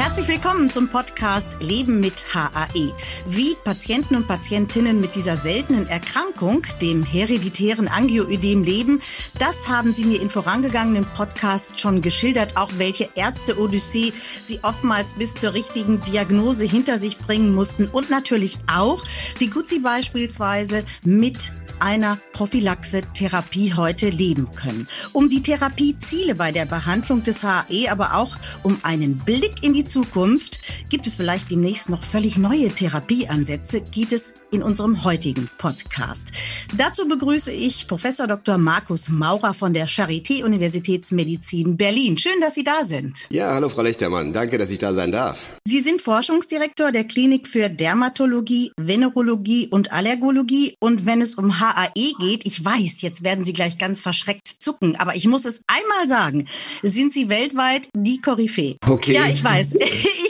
Herzlich willkommen zum Podcast Leben mit HAE. Wie Patienten und Patientinnen mit dieser seltenen Erkrankung, dem hereditären Angioödem, leben, das haben Sie mir in vorangegangenen Podcasts schon geschildert. Auch welche Ärzte-Odyssee Sie oftmals bis zur richtigen Diagnose hinter sich bringen mussten. Und natürlich auch, wie gut Sie beispielsweise mit einer Prophylaxe-Therapie heute leben können. Um die Therapieziele bei der Behandlung des HAE, aber auch um einen Blick in die Zukunft, gibt es vielleicht demnächst noch völlig neue Therapieansätze, geht es in unserem heutigen Podcast. Dazu begrüße ich Professor Dr. Markus Maurer von der Charité Universitätsmedizin Berlin. Schön, dass Sie da sind. Ja, hallo Frau Lechtermann. Danke, dass ich da sein darf. Sie sind Forschungsdirektor der Klinik für Dermatologie, Venerologie und Allergologie. Und wenn es um HAE geht, ich weiß, jetzt werden Sie gleich ganz verschreckt zucken, aber ich muss es einmal sagen, sind Sie weltweit die Koryphäe. Okay. Ja, ich weiß.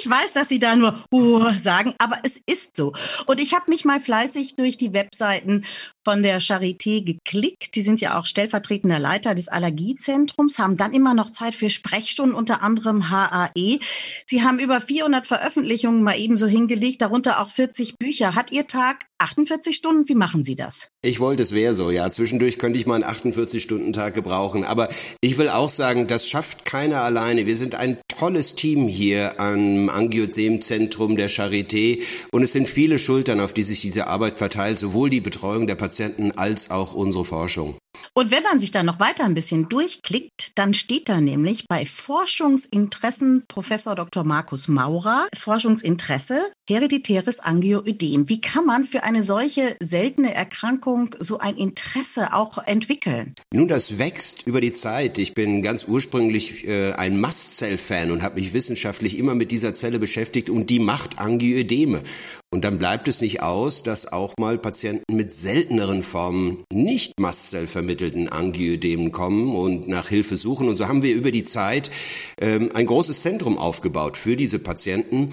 Ich weiß, dass Sie da nur uh, sagen, aber es ist so. Und ich habe mich mal fleißig durch die Webseiten von der Charité geklickt. Die sind ja auch stellvertretender Leiter des Allergiezentrums, haben dann immer noch Zeit für Sprechstunden, unter anderem HAE. Sie haben über 400 Veröffentlichungen mal ebenso hingelegt, darunter auch 40 Bücher. Hat Ihr Tag 48 Stunden? Wie machen Sie das? Ich wollte, es wäre so, ja. Zwischendurch könnte ich mal einen 48-Stunden-Tag gebrauchen. Aber ich will auch sagen, das schafft keiner alleine. Wir sind ein tolles Team hier am Angiozem-Zentrum der Charité. Und es sind viele Schultern, auf die sich diese Arbeit verteilt, sowohl die Betreuung der Patienten als auch unsere Forschung. Und wenn man sich da noch weiter ein bisschen durchklickt, dann steht da nämlich bei Forschungsinteressen Professor Dr. Markus Maurer, Forschungsinteresse, hereditäres Angioödem. Wie kann man für eine solche seltene Erkrankung so ein Interesse auch entwickeln? Nun, das wächst über die Zeit. Ich bin ganz ursprünglich äh, ein Mastzell-Fan und habe mich wissenschaftlich immer mit dieser Zelle beschäftigt und die macht Angioödeme. Und dann bleibt es nicht aus, dass auch mal Patienten mit selteneren Formen nicht mastzellvermittelten Angioödemen kommen und nach Hilfe suchen. Und so haben wir über die Zeit ähm, ein großes Zentrum aufgebaut für diese Patienten.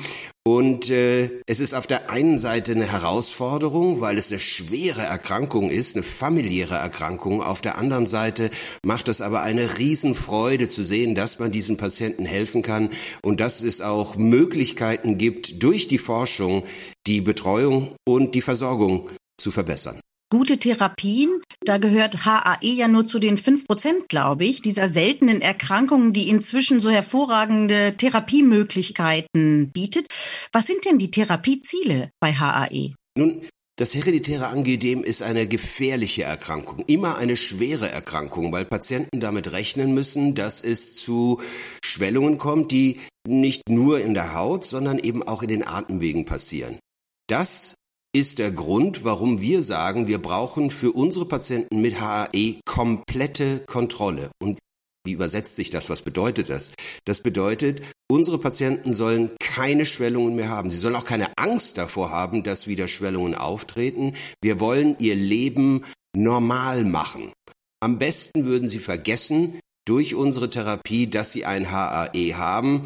Und äh, es ist auf der einen Seite eine Herausforderung, weil es eine schwere Erkrankung ist, eine familiäre Erkrankung. Auf der anderen Seite macht es aber eine Riesenfreude zu sehen, dass man diesen Patienten helfen kann und dass es auch Möglichkeiten gibt, durch die Forschung die Betreuung und die Versorgung zu verbessern gute Therapien. Da gehört HAE ja nur zu den fünf Prozent, glaube ich, dieser seltenen Erkrankungen, die inzwischen so hervorragende Therapiemöglichkeiten bietet. Was sind denn die Therapieziele bei HAE? Nun, das hereditäre Angedem ist eine gefährliche Erkrankung, immer eine schwere Erkrankung, weil Patienten damit rechnen müssen, dass es zu Schwellungen kommt, die nicht nur in der Haut, sondern eben auch in den Atemwegen passieren. Das ist der Grund, warum wir sagen, wir brauchen für unsere Patienten mit HAE komplette Kontrolle. Und wie übersetzt sich das? Was bedeutet das? Das bedeutet, unsere Patienten sollen keine Schwellungen mehr haben. Sie sollen auch keine Angst davor haben, dass wieder Schwellungen auftreten. Wir wollen ihr Leben normal machen. Am besten würden sie vergessen, durch unsere Therapie, dass sie ein HAE haben.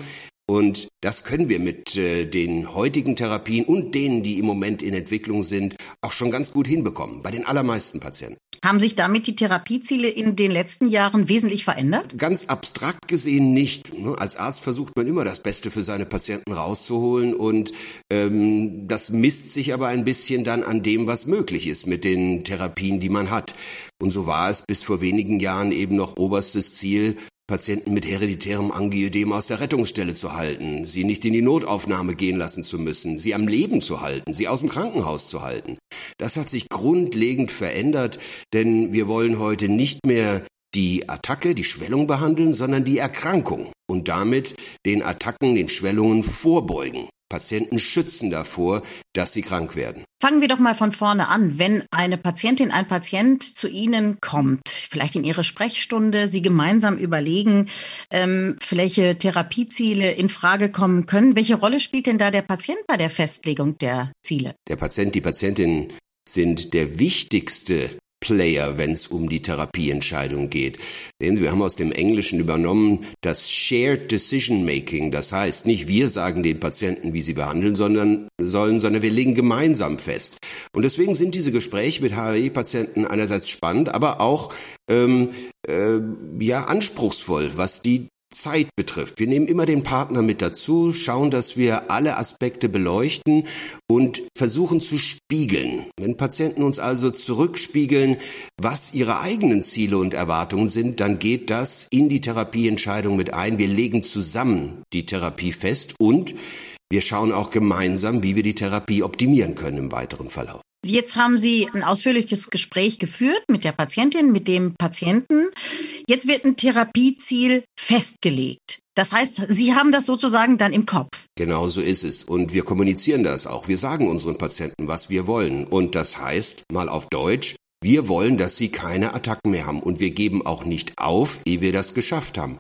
Und das können wir mit äh, den heutigen Therapien und denen, die im Moment in Entwicklung sind, auch schon ganz gut hinbekommen, bei den allermeisten Patienten. Haben sich damit die Therapieziele in den letzten Jahren wesentlich verändert? Ganz abstrakt gesehen nicht. Ne? Als Arzt versucht man immer das Beste für seine Patienten rauszuholen und ähm, das misst sich aber ein bisschen dann an dem, was möglich ist mit den Therapien, die man hat. Und so war es bis vor wenigen Jahren eben noch oberstes Ziel, Patienten mit hereditärem Angioedem aus der Rettungsstelle zu halten, sie nicht in die Notaufnahme gehen lassen zu müssen, sie am Leben zu halten, sie aus dem Krankenhaus zu halten. Das hat sich grundlegend verändert, denn wir wollen heute nicht mehr die Attacke, die Schwellung behandeln, sondern die Erkrankung und damit den Attacken, den Schwellungen vorbeugen. Patienten schützen davor, dass sie krank werden. Fangen wir doch mal von vorne an. Wenn eine Patientin, ein Patient zu Ihnen kommt, vielleicht in Ihre Sprechstunde, Sie gemeinsam überlegen, ähm, welche Therapieziele in Frage kommen können, welche Rolle spielt denn da der Patient bei der Festlegung der Ziele? Der Patient, die Patientin sind der wichtigste Player, wenn es um die Therapieentscheidung geht. Sehen Sie, wir haben aus dem Englischen übernommen das Shared Decision Making. Das heißt, nicht wir sagen den Patienten, wie sie behandeln sondern, sollen, sondern wir legen gemeinsam fest. Und deswegen sind diese Gespräche mit HAE-Patienten einerseits spannend, aber auch ähm, äh, ja anspruchsvoll, was die Zeit betrifft. Wir nehmen immer den Partner mit dazu, schauen, dass wir alle Aspekte beleuchten und versuchen zu spiegeln. Wenn Patienten uns also zurückspiegeln, was ihre eigenen Ziele und Erwartungen sind, dann geht das in die Therapieentscheidung mit ein. Wir legen zusammen die Therapie fest und wir schauen auch gemeinsam, wie wir die Therapie optimieren können im weiteren Verlauf. Jetzt haben Sie ein ausführliches Gespräch geführt mit der Patientin, mit dem Patienten. Jetzt wird ein Therapieziel festgelegt. Das heißt, Sie haben das sozusagen dann im Kopf. Genau so ist es. Und wir kommunizieren das auch. Wir sagen unseren Patienten, was wir wollen. Und das heißt, mal auf Deutsch, wir wollen, dass Sie keine Attacken mehr haben und wir geben auch nicht auf, ehe wir das geschafft haben.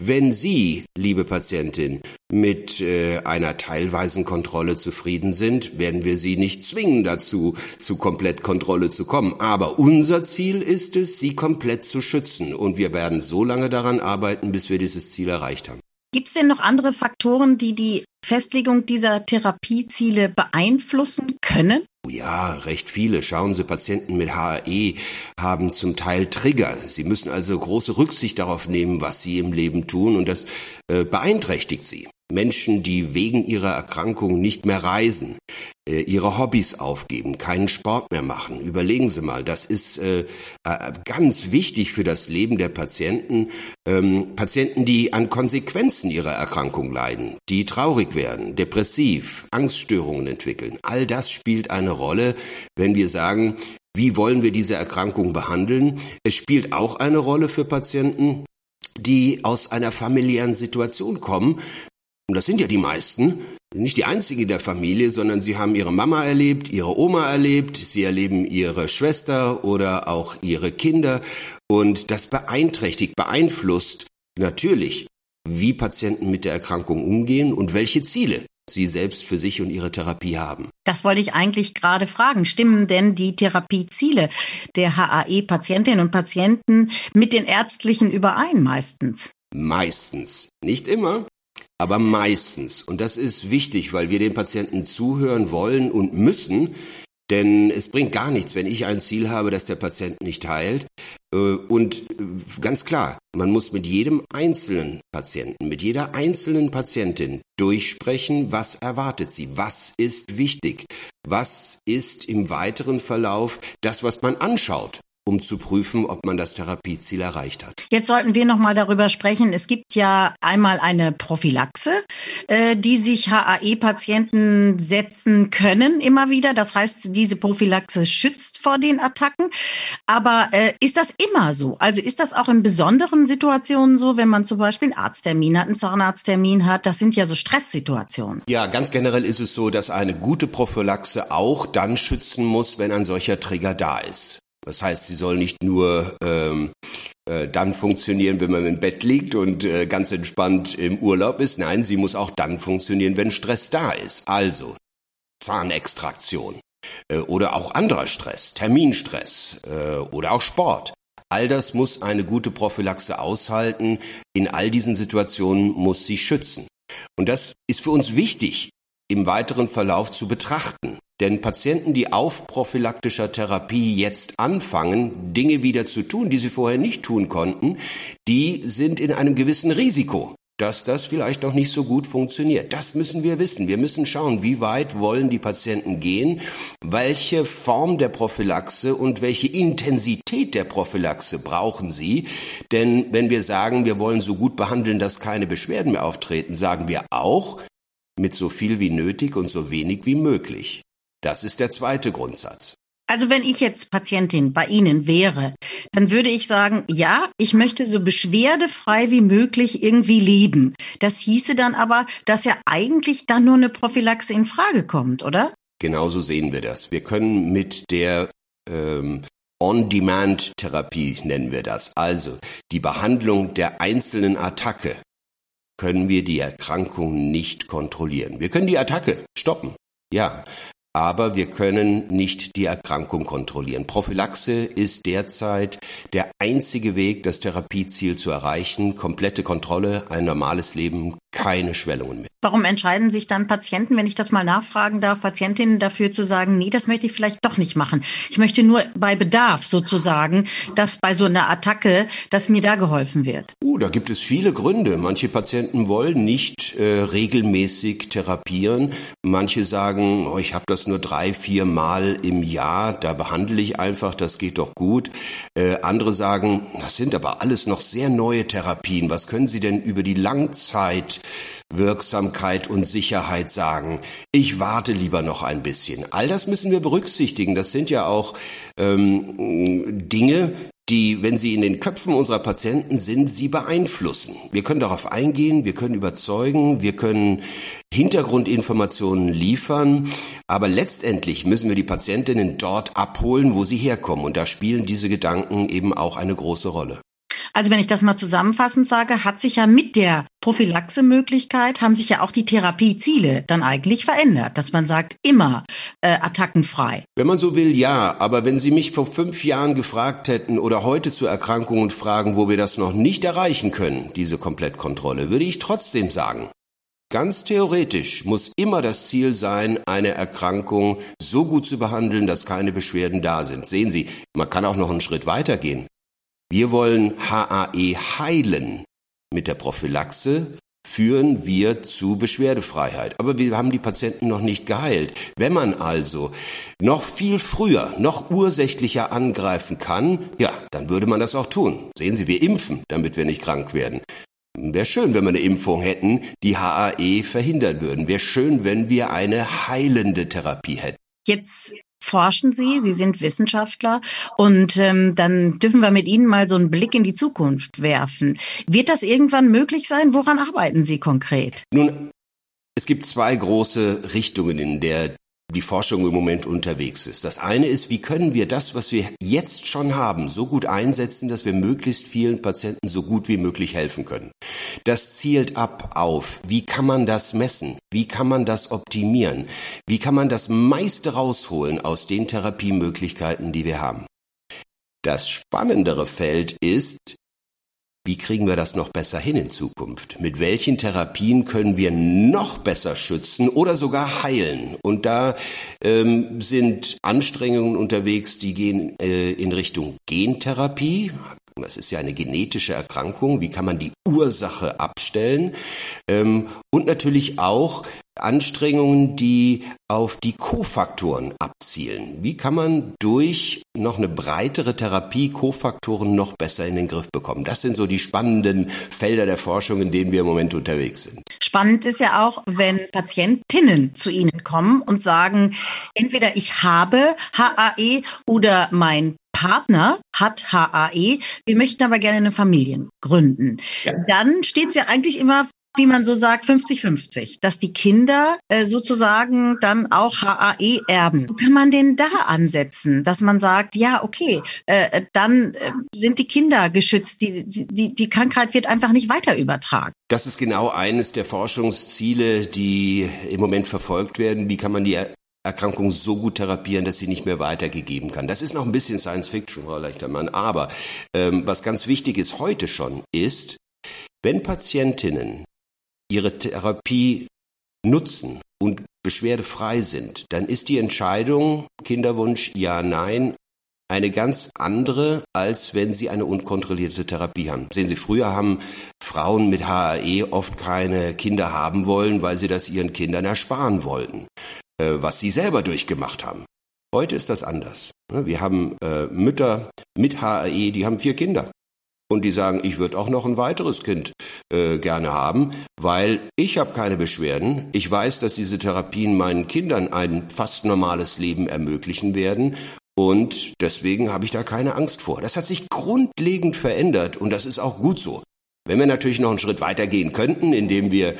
Wenn Sie, liebe Patientin, mit äh, einer teilweisen Kontrolle zufrieden sind, werden wir Sie nicht zwingen dazu, zu Komplettkontrolle zu kommen. Aber unser Ziel ist es, Sie komplett zu schützen und wir werden so lange daran arbeiten, bis wir dieses Ziel erreicht haben. Gibt es denn noch andere Faktoren, die die Festlegung dieser Therapieziele beeinflussen können? Oh ja, recht viele. Schauen Sie, Patienten mit HAE haben zum Teil Trigger. Sie müssen also große Rücksicht darauf nehmen, was sie im Leben tun und das äh, beeinträchtigt sie. Menschen, die wegen ihrer Erkrankung nicht mehr reisen, äh, ihre Hobbys aufgeben, keinen Sport mehr machen. Überlegen Sie mal, das ist äh, äh, ganz wichtig für das Leben der Patienten. Ähm, Patienten, die an Konsequenzen ihrer Erkrankung leiden, die traurig werden, depressiv, Angststörungen entwickeln. All das spielt eine Rolle, wenn wir sagen, wie wollen wir diese Erkrankung behandeln? Es spielt auch eine Rolle für Patienten, die aus einer familiären Situation kommen, und das sind ja die meisten, nicht die einzigen in der Familie, sondern sie haben ihre Mama erlebt, ihre Oma erlebt, sie erleben ihre Schwester oder auch ihre Kinder und das beeinträchtigt, beeinflusst natürlich, wie Patienten mit der Erkrankung umgehen und welche Ziele sie selbst für sich und ihre Therapie haben. Das wollte ich eigentlich gerade fragen. Stimmen denn die Therapieziele der HAE-Patientinnen und Patienten mit den ärztlichen überein meistens? Meistens. Nicht immer, aber meistens. Und das ist wichtig, weil wir den Patienten zuhören wollen und müssen. Denn es bringt gar nichts, wenn ich ein Ziel habe, dass der Patient nicht heilt. Äh, und ganz klar, man muss mit jedem einzelnen Patienten, mit jeder einzelnen Patientin durchsprechen, was erwartet sie, was ist wichtig, was ist im weiteren Verlauf das, was man anschaut um zu prüfen, ob man das Therapieziel erreicht hat. Jetzt sollten wir noch mal darüber sprechen. Es gibt ja einmal eine Prophylaxe, äh, die sich HAE-Patienten setzen können immer wieder. Das heißt, diese Prophylaxe schützt vor den Attacken. Aber äh, ist das immer so? Also ist das auch in besonderen Situationen so, wenn man zum Beispiel einen Arzttermin hat, einen Zahnarzttermin hat? Das sind ja so Stresssituationen. Ja, ganz generell ist es so, dass eine gute Prophylaxe auch dann schützen muss, wenn ein solcher Trigger da ist. Das heißt, sie soll nicht nur ähm, äh, dann funktionieren, wenn man im Bett liegt und äh, ganz entspannt im Urlaub ist. Nein, sie muss auch dann funktionieren, wenn Stress da ist. Also Zahnextraktion äh, oder auch anderer Stress, Terminstress äh, oder auch Sport. All das muss eine gute Prophylaxe aushalten. In all diesen Situationen muss sie schützen. Und das ist für uns wichtig im weiteren Verlauf zu betrachten. Denn Patienten, die auf prophylaktischer Therapie jetzt anfangen, Dinge wieder zu tun, die sie vorher nicht tun konnten, die sind in einem gewissen Risiko, dass das vielleicht noch nicht so gut funktioniert. Das müssen wir wissen. Wir müssen schauen, wie weit wollen die Patienten gehen, welche Form der Prophylaxe und welche Intensität der Prophylaxe brauchen sie. Denn wenn wir sagen, wir wollen so gut behandeln, dass keine Beschwerden mehr auftreten, sagen wir auch, mit so viel wie nötig und so wenig wie möglich. Das ist der zweite Grundsatz. Also wenn ich jetzt Patientin bei Ihnen wäre, dann würde ich sagen, ja, ich möchte so beschwerdefrei wie möglich irgendwie leben. Das hieße dann aber, dass ja eigentlich dann nur eine Prophylaxe in Frage kommt, oder? Genauso sehen wir das. Wir können mit der ähm, On-Demand-Therapie nennen wir das, also die Behandlung der einzelnen Attacke, können wir die Erkrankung nicht kontrollieren. Wir können die Attacke stoppen, ja, aber wir können nicht die Erkrankung kontrollieren. Prophylaxe ist derzeit der einzige Weg, das Therapieziel zu erreichen. Komplette Kontrolle, ein normales Leben, keine Schwellungen mehr. Warum entscheiden sich dann Patienten, wenn ich das mal nachfragen darf, Patientinnen dafür zu sagen, nee, das möchte ich vielleicht doch nicht machen. Ich möchte nur bei Bedarf sozusagen, dass bei so einer Attacke, dass mir da geholfen wird. Uh, da gibt es viele Gründe. Manche Patienten wollen nicht äh, regelmäßig therapieren. Manche sagen, oh, ich habe das nur drei, vier Mal im Jahr, da behandle ich einfach, das geht doch gut. Äh, andere sagen, das sind aber alles noch sehr neue Therapien. Was können Sie denn über die Langzeit Wirksamkeit und Sicherheit sagen. Ich warte lieber noch ein bisschen. All das müssen wir berücksichtigen. Das sind ja auch ähm, Dinge, die, wenn sie in den Köpfen unserer Patienten sind, sie beeinflussen. Wir können darauf eingehen, wir können überzeugen, wir können Hintergrundinformationen liefern, aber letztendlich müssen wir die Patientinnen dort abholen, wo sie herkommen. Und da spielen diese Gedanken eben auch eine große Rolle. Also wenn ich das mal zusammenfassend sage, hat sich ja mit der Prophylaxe-Möglichkeit, haben sich ja auch die Therapieziele dann eigentlich verändert, dass man sagt, immer äh, attackenfrei. Wenn man so will, ja. Aber wenn Sie mich vor fünf Jahren gefragt hätten oder heute zu Erkrankungen fragen, wo wir das noch nicht erreichen können, diese Komplettkontrolle, würde ich trotzdem sagen, Ganz theoretisch muss immer das Ziel sein, eine Erkrankung so gut zu behandeln, dass keine Beschwerden da sind. Sehen Sie, man kann auch noch einen Schritt weitergehen. Wir wollen HAE heilen. Mit der Prophylaxe führen wir zu Beschwerdefreiheit. Aber wir haben die Patienten noch nicht geheilt. Wenn man also noch viel früher, noch ursächlicher angreifen kann, ja, dann würde man das auch tun. Sehen Sie, wir impfen, damit wir nicht krank werden. Wäre schön, wenn wir eine Impfung hätten, die HAE verhindern würden. Wäre schön, wenn wir eine heilende Therapie hätten. Jetzt forschen Sie, Sie sind Wissenschaftler und ähm, dann dürfen wir mit Ihnen mal so einen Blick in die Zukunft werfen. Wird das irgendwann möglich sein? Woran arbeiten Sie konkret? Nun, es gibt zwei große Richtungen, in der die Forschung im Moment unterwegs ist. Das eine ist, wie können wir das, was wir jetzt schon haben, so gut einsetzen, dass wir möglichst vielen Patienten so gut wie möglich helfen können. Das zielt ab auf, wie kann man das messen? Wie kann man das optimieren? Wie kann man das meiste rausholen aus den Therapiemöglichkeiten, die wir haben? Das spannendere Feld ist, wie kriegen wir das noch besser hin in Zukunft? Mit welchen Therapien können wir noch besser schützen oder sogar heilen? Und da ähm, sind Anstrengungen unterwegs, die gehen äh, in Richtung Gentherapie. Das ist ja eine genetische Erkrankung. Wie kann man die Ursache abstellen? Ähm, und natürlich auch Anstrengungen, die auf die Kofaktoren abzielen. Wie kann man durch noch eine breitere Therapie Kofaktoren noch besser in den Griff bekommen? Das sind so die spannenden Felder der Forschung, in denen wir im Moment unterwegs sind. Spannend ist ja auch, wenn Patientinnen zu Ihnen kommen und sagen, entweder ich habe HAE oder mein Partner hat HAE, wir möchten aber gerne eine Familie gründen. Ja. Dann steht es ja eigentlich immer wie man so sagt, 50-50, dass die Kinder äh, sozusagen dann auch HAE erben. Wo kann man denn da ansetzen, dass man sagt, ja, okay, äh, dann äh, sind die Kinder geschützt, die, die, die Krankheit wird einfach nicht weiter übertragen. Das ist genau eines der Forschungsziele, die im Moment verfolgt werden. Wie kann man die Erkrankung so gut therapieren, dass sie nicht mehr weitergegeben kann. Das ist noch ein bisschen Science Fiction, Frau Leichtermann. Aber ähm, was ganz wichtig ist heute schon, ist, wenn Patientinnen ihre Therapie nutzen und beschwerdefrei sind, dann ist die Entscheidung Kinderwunsch ja, nein eine ganz andere, als wenn sie eine unkontrollierte Therapie haben. Sehen Sie, früher haben Frauen mit HAE oft keine Kinder haben wollen, weil sie das ihren Kindern ersparen wollten, äh, was sie selber durchgemacht haben. Heute ist das anders. Wir haben äh, Mütter mit HAE, die haben vier Kinder und die sagen, ich würde auch noch ein weiteres Kind äh, gerne haben, weil ich habe keine Beschwerden. Ich weiß, dass diese Therapien meinen Kindern ein fast normales Leben ermöglichen werden. Und deswegen habe ich da keine Angst vor. Das hat sich grundlegend verändert und das ist auch gut so. Wenn wir natürlich noch einen Schritt weiter gehen könnten, indem wir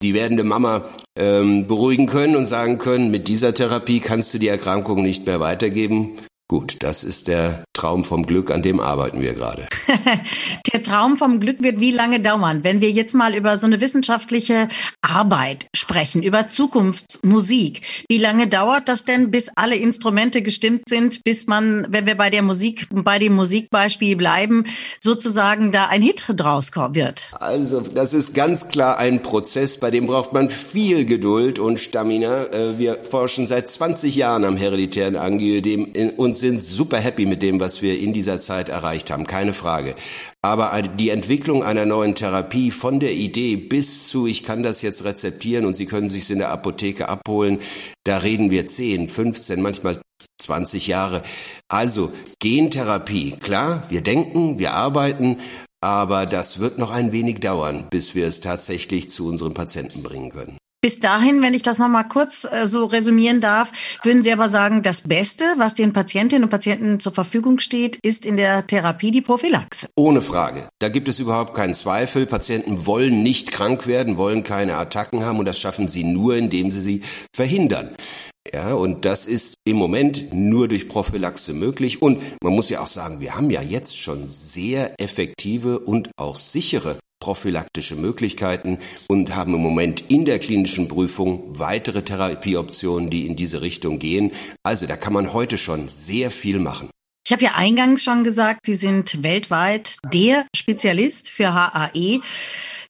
die werdende Mama ähm, beruhigen können und sagen können, mit dieser Therapie kannst du die Erkrankung nicht mehr weitergeben, gut, das ist der Traum vom Glück, an dem arbeiten wir gerade. Der Traum vom Glück wird wie lange dauern? Wenn wir jetzt mal über so eine wissenschaftliche Arbeit sprechen, über Zukunftsmusik, wie lange dauert das denn, bis alle Instrumente gestimmt sind, bis man, wenn wir bei der Musik, bei dem Musikbeispiel bleiben, sozusagen da ein Hit draus wird? Also, das ist ganz klar ein Prozess, bei dem braucht man viel Geduld und Stamina. Äh, wir forschen seit 20 Jahren am hereditären Angiodem und sind super happy mit dem, was wir in dieser Zeit erreicht haben, keine Frage. Aber die Entwicklung einer neuen Therapie von der Idee bis zu, ich kann das jetzt rezeptieren und Sie können sich in der Apotheke abholen, da reden wir 10, 15, manchmal 20 Jahre. Also Gentherapie, klar, wir denken, wir arbeiten, aber das wird noch ein wenig dauern, bis wir es tatsächlich zu unseren Patienten bringen können. Bis dahin, wenn ich das nochmal kurz äh, so resümieren darf, würden Sie aber sagen, das Beste, was den Patientinnen und Patienten zur Verfügung steht, ist in der Therapie die Prophylaxe. Ohne Frage. Da gibt es überhaupt keinen Zweifel. Patienten wollen nicht krank werden, wollen keine Attacken haben und das schaffen sie nur, indem sie sie verhindern. Ja, und das ist im Moment nur durch Prophylaxe möglich. Und man muss ja auch sagen, wir haben ja jetzt schon sehr effektive und auch sichere prophylaktische Möglichkeiten und haben im Moment in der klinischen Prüfung weitere Therapieoptionen, die in diese Richtung gehen. Also da kann man heute schon sehr viel machen. Ich habe ja eingangs schon gesagt, Sie sind weltweit der Spezialist für HAE.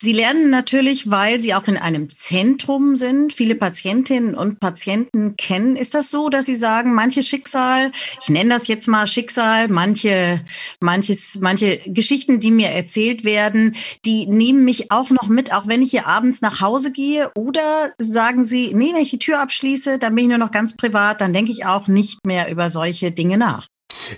Sie lernen natürlich, weil Sie auch in einem Zentrum sind, viele Patientinnen und Patienten kennen. Ist das so, dass Sie sagen, manche Schicksal, ich nenne das jetzt mal Schicksal, manche, manches, manche Geschichten, die mir erzählt werden, die nehmen mich auch noch mit, auch wenn ich hier abends nach Hause gehe? Oder sagen Sie, nee, wenn ich die Tür abschließe, dann bin ich nur noch ganz privat, dann denke ich auch nicht mehr über solche Dinge nach?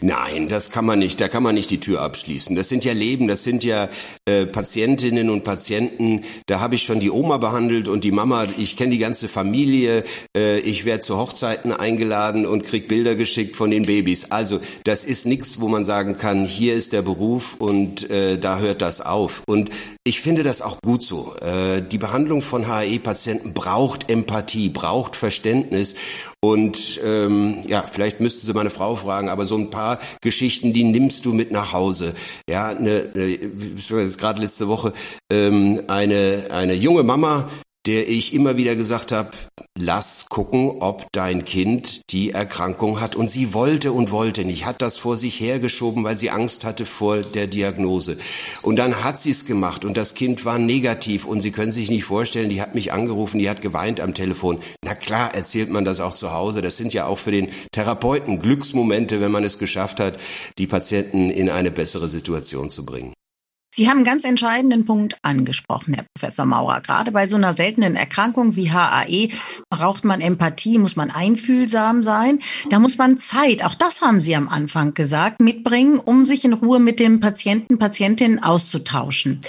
Nein, das kann man nicht. Da kann man nicht die Tür abschließen. Das sind ja Leben, das sind ja äh, Patientinnen und Patienten. Da habe ich schon die Oma behandelt und die Mama. Ich kenne die ganze Familie. Äh, ich werde zu Hochzeiten eingeladen und krieg Bilder geschickt von den Babys. Also das ist nichts, wo man sagen kann, hier ist der Beruf und äh, da hört das auf. Und ich finde das auch gut so. Äh, die Behandlung von HAE-Patienten braucht Empathie, braucht Verständnis. Und ähm, ja, vielleicht müssten Sie meine Frau fragen, aber so ein paar Geschichten, die nimmst du mit nach Hause. Ja, eine, eine gerade letzte Woche ähm, eine eine junge Mama, der ich immer wieder gesagt habe, lass gucken, ob dein Kind die Erkrankung hat. Und sie wollte und wollte nicht, hat das vor sich hergeschoben, weil sie Angst hatte vor der Diagnose. Und dann hat sie es gemacht und das Kind war negativ und Sie können sich nicht vorstellen, die hat mich angerufen, die hat geweint am Telefon. Na klar, erzählt man das auch zu Hause. Das sind ja auch für den Therapeuten Glücksmomente, wenn man es geschafft hat, die Patienten in eine bessere Situation zu bringen. Sie haben einen ganz entscheidenden Punkt angesprochen, Herr Professor Maurer. Gerade bei so einer seltenen Erkrankung wie HAE braucht man Empathie, muss man einfühlsam sein. Da muss man Zeit, auch das haben Sie am Anfang gesagt, mitbringen, um sich in Ruhe mit dem Patienten, Patientinnen auszutauschen.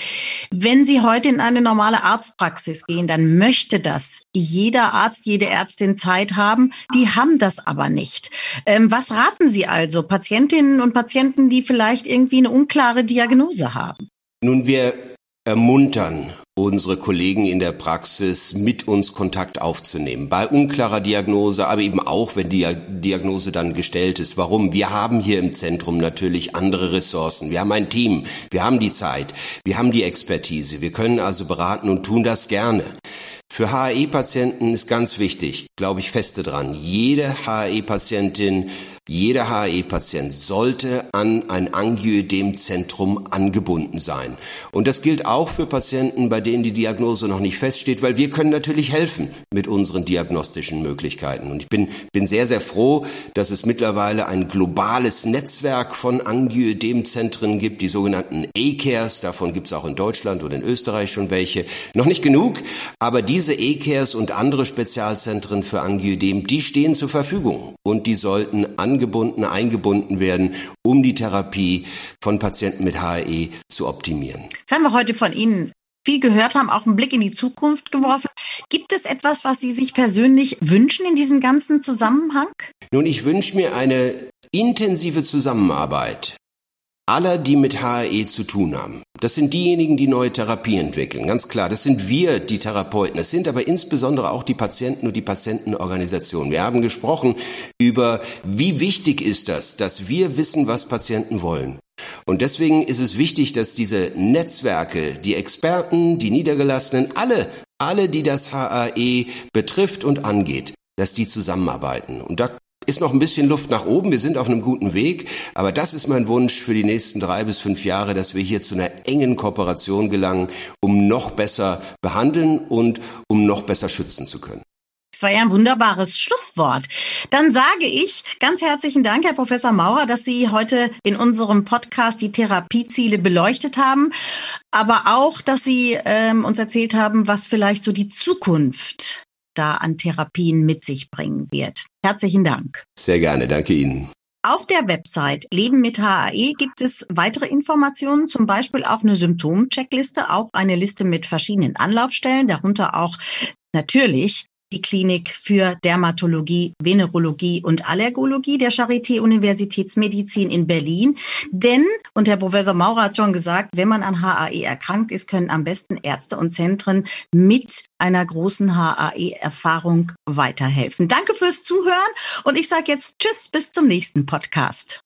Wenn Sie heute in eine normale Arztpraxis gehen, dann möchte das jeder Arzt, jede Ärztin Zeit haben. Die haben das aber nicht. Ähm, was raten Sie also Patientinnen und Patienten, die vielleicht irgendwie eine unklare Diagnose haben? Nun, wir ermuntern unsere Kollegen in der Praxis, mit uns Kontakt aufzunehmen. Bei unklarer Diagnose, aber eben auch, wenn die Diagnose dann gestellt ist. Warum? Wir haben hier im Zentrum natürlich andere Ressourcen. Wir haben ein Team. Wir haben die Zeit. Wir haben die Expertise. Wir können also beraten und tun das gerne. Für HAE-Patienten ist ganz wichtig, glaube ich feste dran, jede HAE-Patientin jeder HAE-Patient sollte an ein Angioödemzentrum angebunden sein. Und das gilt auch für Patienten, bei denen die Diagnose noch nicht feststeht, weil wir können natürlich helfen mit unseren diagnostischen Möglichkeiten. Und ich bin, bin sehr, sehr froh, dass es mittlerweile ein globales Netzwerk von Angioödemzentren gibt, die sogenannten A-Cares. Davon gibt es auch in Deutschland oder in Österreich schon welche. Noch nicht genug, aber diese A-Cares und andere Spezialzentren für Angioödem, die stehen zur Verfügung und die sollten an angebunden, eingebunden werden, um die Therapie von Patienten mit HAE zu optimieren. Das haben wir heute von Ihnen viel gehört haben, auch einen Blick in die Zukunft geworfen. Gibt es etwas, was Sie sich persönlich wünschen in diesem ganzen Zusammenhang? Nun, ich wünsche mir eine intensive Zusammenarbeit aller, die mit HAE zu tun haben. Das sind diejenigen, die neue Therapie entwickeln, ganz klar. Das sind wir, die Therapeuten. Es sind aber insbesondere auch die Patienten und die Patientenorganisationen. Wir haben gesprochen über, wie wichtig ist das, dass wir wissen, was Patienten wollen. Und deswegen ist es wichtig, dass diese Netzwerke, die Experten, die Niedergelassenen, alle, alle, die das HAE betrifft und angeht, dass die zusammenarbeiten. Und da ist noch ein bisschen Luft nach oben. Wir sind auf einem guten Weg. Aber das ist mein Wunsch für die nächsten drei bis fünf Jahre, dass wir hier zu einer engen Kooperation gelangen, um noch besser behandeln und um noch besser schützen zu können. Das war ja ein wunderbares Schlusswort. Dann sage ich ganz herzlichen Dank, Herr Professor Maurer, dass Sie heute in unserem Podcast die Therapieziele beleuchtet haben, aber auch, dass Sie ähm, uns erzählt haben, was vielleicht so die Zukunft da an Therapien mit sich bringen wird. Herzlichen Dank. Sehr gerne, danke Ihnen. Auf der Website Leben mit HAE gibt es weitere Informationen, zum Beispiel auch eine Symptomcheckliste, auch eine Liste mit verschiedenen Anlaufstellen, darunter auch natürlich die Klinik für Dermatologie, Venerologie und Allergologie der Charité Universitätsmedizin in Berlin. Denn, und Herr Professor Maurer hat schon gesagt, wenn man an HAE erkrankt ist, können am besten Ärzte und Zentren mit einer großen HAE-Erfahrung weiterhelfen. Danke fürs Zuhören und ich sage jetzt Tschüss, bis zum nächsten Podcast.